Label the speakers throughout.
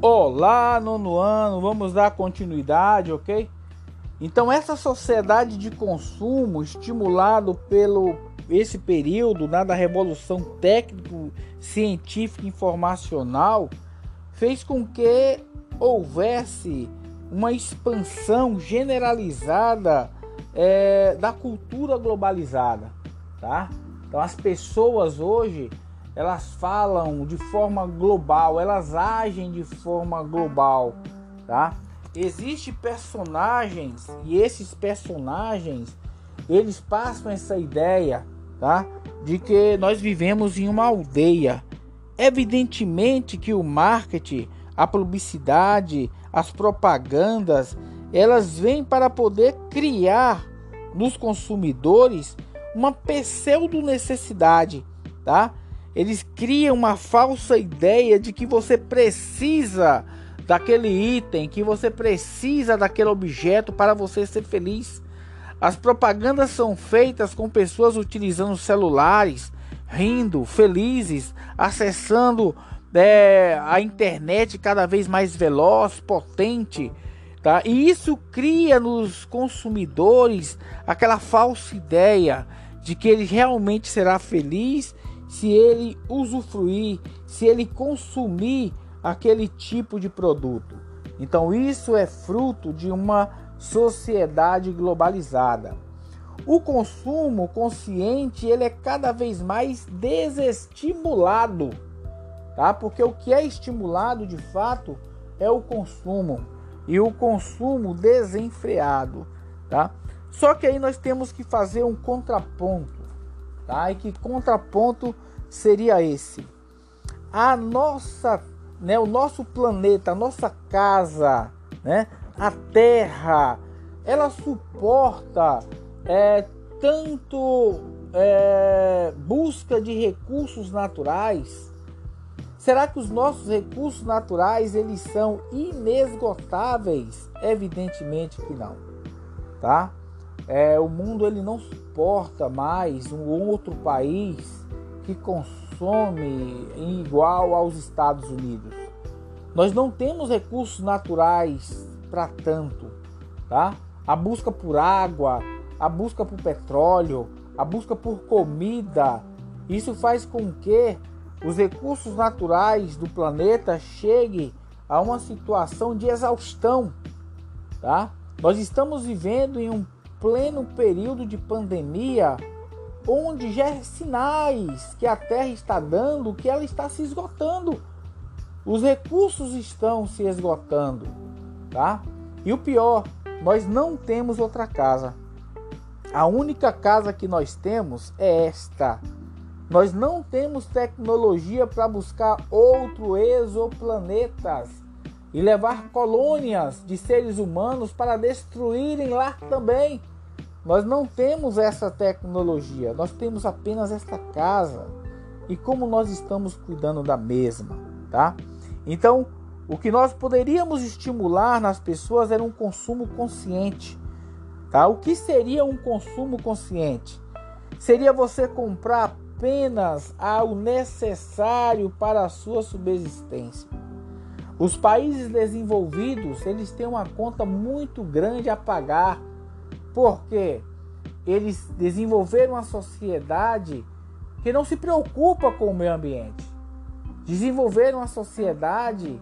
Speaker 1: Olá, nono ano, vamos dar continuidade, ok? Então, essa sociedade de consumo, estimulado pelo esse período né, da revolução técnico, científica informacional, fez com que houvesse uma expansão generalizada é, da cultura globalizada, tá? Então, as pessoas hoje elas falam de forma global, elas agem de forma global, tá? Existem personagens e esses personagens eles passam essa ideia, tá? De que nós vivemos em uma aldeia. Evidentemente que o marketing, a publicidade, as propagandas, elas vêm para poder criar nos consumidores uma pseudo necessidade, tá? Eles criam uma falsa ideia de que você precisa daquele item, que você precisa daquele objeto para você ser feliz. As propagandas são feitas com pessoas utilizando celulares, rindo, felizes, acessando é, a internet cada vez mais veloz, potente. Tá? E isso cria nos consumidores aquela falsa ideia de que ele realmente será feliz se ele usufruir, se ele consumir aquele tipo de produto. Então isso é fruto de uma sociedade globalizada. O consumo consciente ele é cada vez mais desestimulado, tá? Porque o que é estimulado de fato é o consumo e o consumo desenfreado, tá? Só que aí nós temos que fazer um contraponto Tá? E que contraponto seria esse? A nossa, né, o nosso planeta, a nossa casa, né, a Terra, ela suporta é, tanto é, busca de recursos naturais? Será que os nossos recursos naturais eles são inesgotáveis? Evidentemente que não, tá? É, o mundo ele não suporta mais um outro país que consome igual aos Estados Unidos. Nós não temos recursos naturais para tanto, tá? A busca por água, a busca por petróleo, a busca por comida, isso faz com que os recursos naturais do planeta cheguem a uma situação de exaustão, tá? Nós estamos vivendo em um pleno período de pandemia, onde já é sinais que a Terra está dando que ela está se esgotando. Os recursos estão se esgotando, tá? E o pior, nós não temos outra casa. A única casa que nós temos é esta. Nós não temos tecnologia para buscar outro exoplanetas e levar colônias de seres humanos para destruírem lá também. Nós não temos essa tecnologia, nós temos apenas esta casa e como nós estamos cuidando da mesma, tá? Então, o que nós poderíamos estimular nas pessoas era um consumo consciente, tá? O que seria um consumo consciente? Seria você comprar apenas ao necessário para a sua subsistência. Os países desenvolvidos, eles têm uma conta muito grande a pagar, porque eles desenvolveram uma sociedade que não se preocupa com o meio ambiente. Desenvolveram uma sociedade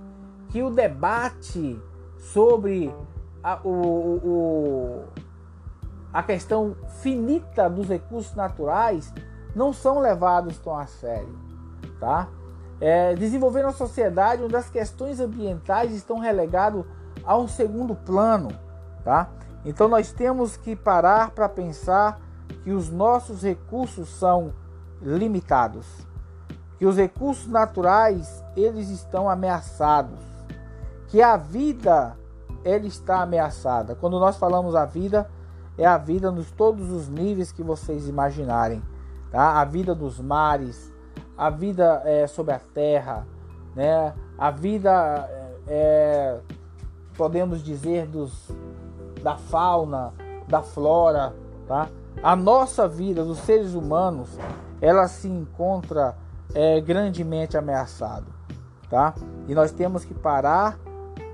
Speaker 1: que o debate sobre a, o, o, a questão finita dos recursos naturais não são levados tão a sério, tá? É, desenvolver uma sociedade onde as questões ambientais estão relegadas a um segundo plano, tá? Então nós temos que parar para pensar que os nossos recursos são limitados, que os recursos naturais eles estão ameaçados, que a vida ela está ameaçada. Quando nós falamos a vida, é a vida nos todos os níveis que vocês imaginarem, tá? A vida dos mares, a vida é, sobre a terra, né? a vida, é, podemos dizer, dos, da fauna, da flora. Tá? A nossa vida, dos seres humanos, ela se encontra é, grandemente ameaçada. tá? E nós temos que parar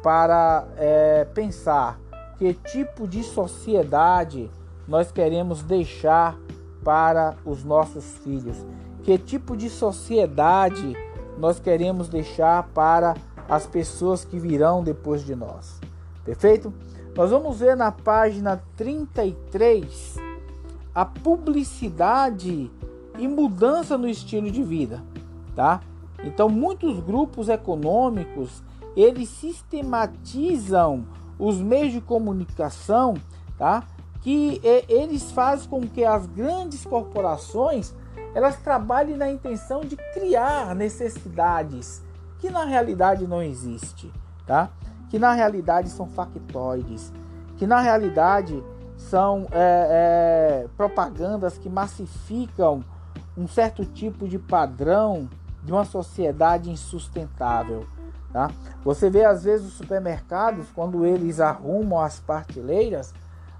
Speaker 1: para é, pensar que tipo de sociedade nós queremos deixar para os nossos filhos, que tipo de sociedade nós queremos deixar para as pessoas que virão depois de nós. Perfeito? Nós vamos ver na página 33 a publicidade e mudança no estilo de vida, tá? Então, muitos grupos econômicos, eles sistematizam os meios de comunicação, tá? Que eles fazem com que as grandes corporações elas trabalhem na intenção de criar necessidades que na realidade não existe, tá? Que na realidade são factoides, que na realidade são é, é, propagandas que massificam um certo tipo de padrão de uma sociedade insustentável. Tá? Você vê às vezes os supermercados, quando eles arrumam as prateleiras,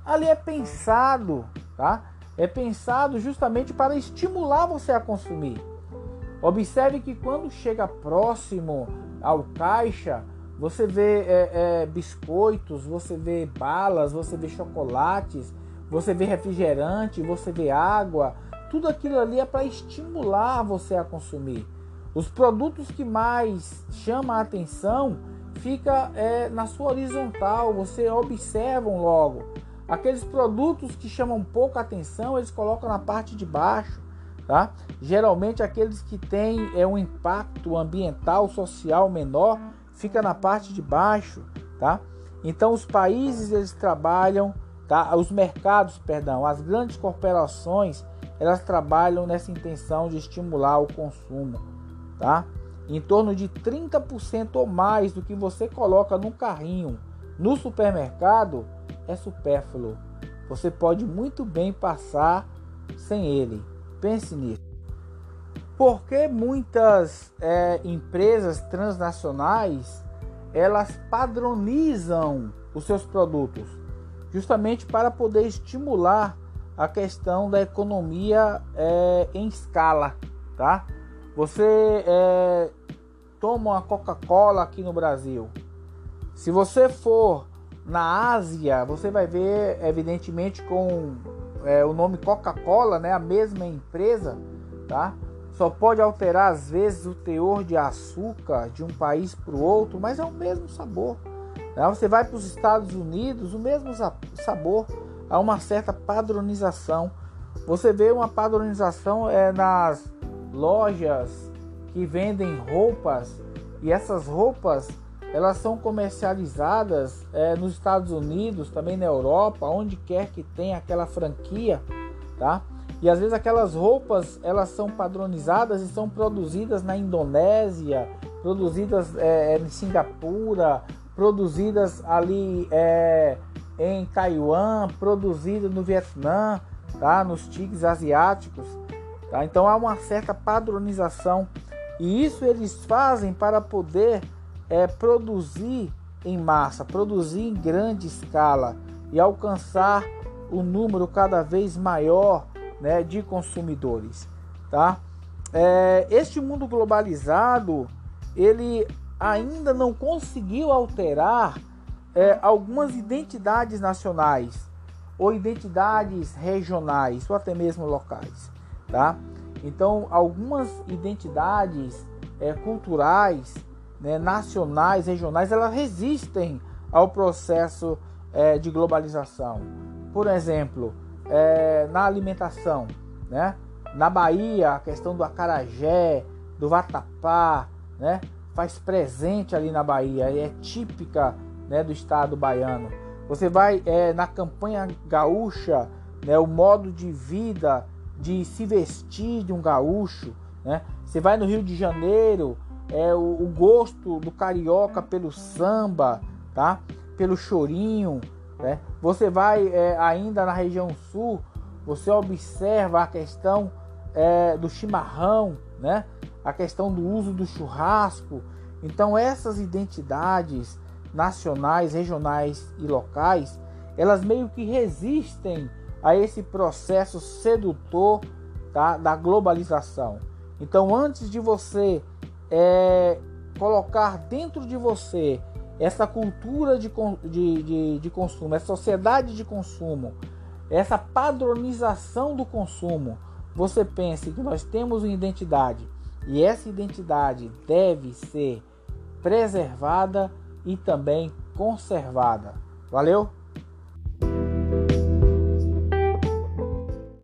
Speaker 1: ali é pensado, tá? É pensado justamente para estimular você a consumir. Observe que quando chega próximo ao caixa, você vê é, é, biscoitos, você vê balas, você vê chocolates, você vê refrigerante, você vê água. Tudo aquilo ali é para estimular você a consumir. Os produtos que mais chamam a atenção fica é, na sua horizontal, você observam logo. Aqueles produtos que chamam pouca atenção, eles colocam na parte de baixo, tá? Geralmente aqueles que têm é, um impacto ambiental, social menor, fica na parte de baixo, tá? Então os países eles trabalham, tá? Os mercados, perdão, as grandes corporações, elas trabalham nessa intenção de estimular o consumo tá? Em torno de 30% ou mais do que você coloca no carrinho no supermercado é supérfluo. Você pode muito bem passar sem ele. Pense nisso. Porque muitas é, empresas transnacionais elas padronizam os seus produtos justamente para poder estimular a questão da economia é, em escala, tá? Você é, toma uma Coca-Cola aqui no Brasil. Se você for na Ásia, você vai ver, evidentemente, com é, o nome Coca-Cola, né, a mesma empresa, tá? Só pode alterar às vezes o teor de açúcar de um país para o outro, mas é o mesmo sabor. Né? Você vai para os Estados Unidos, o mesmo sabor, há uma certa padronização. Você vê uma padronização é, nas lojas que vendem roupas e essas roupas elas são comercializadas é, nos Estados Unidos, também na Europa, onde quer que tenha aquela franquia, tá? E às vezes aquelas roupas elas são padronizadas e são produzidas na Indonésia, produzidas é, em Singapura, produzidas ali é, em Taiwan, produzidas no Vietnã, tá? Nos tigres asiáticos. Tá? Então há uma certa padronização e isso eles fazem para poder é, produzir em massa, produzir em grande escala e alcançar um número cada vez maior né, de consumidores. Tá? É, este mundo globalizado ele ainda não conseguiu alterar é, algumas identidades nacionais ou identidades regionais ou até mesmo locais tá? Então, algumas identidades é, culturais, né, nacionais, regionais, elas resistem ao processo é, de globalização. Por exemplo, é, na alimentação, né? Na Bahia, a questão do acarajé, do vatapá, né? Faz presente ali na Bahia, é típica né, do estado baiano. Você vai é, na campanha gaúcha, né, o modo de vida de se vestir de um gaúcho, né? Você vai no Rio de Janeiro, é o, o gosto do carioca pelo samba, tá? Pelo chorinho, né? Você vai é, ainda na região sul, você observa a questão é, do chimarrão, né? A questão do uso do churrasco. Então essas identidades nacionais, regionais e locais, elas meio que resistem a esse processo sedutor tá, da globalização. Então, antes de você é, colocar dentro de você essa cultura de, de, de, de consumo, essa sociedade de consumo, essa padronização do consumo, você pense que nós temos uma identidade e essa identidade deve ser preservada e também conservada. Valeu?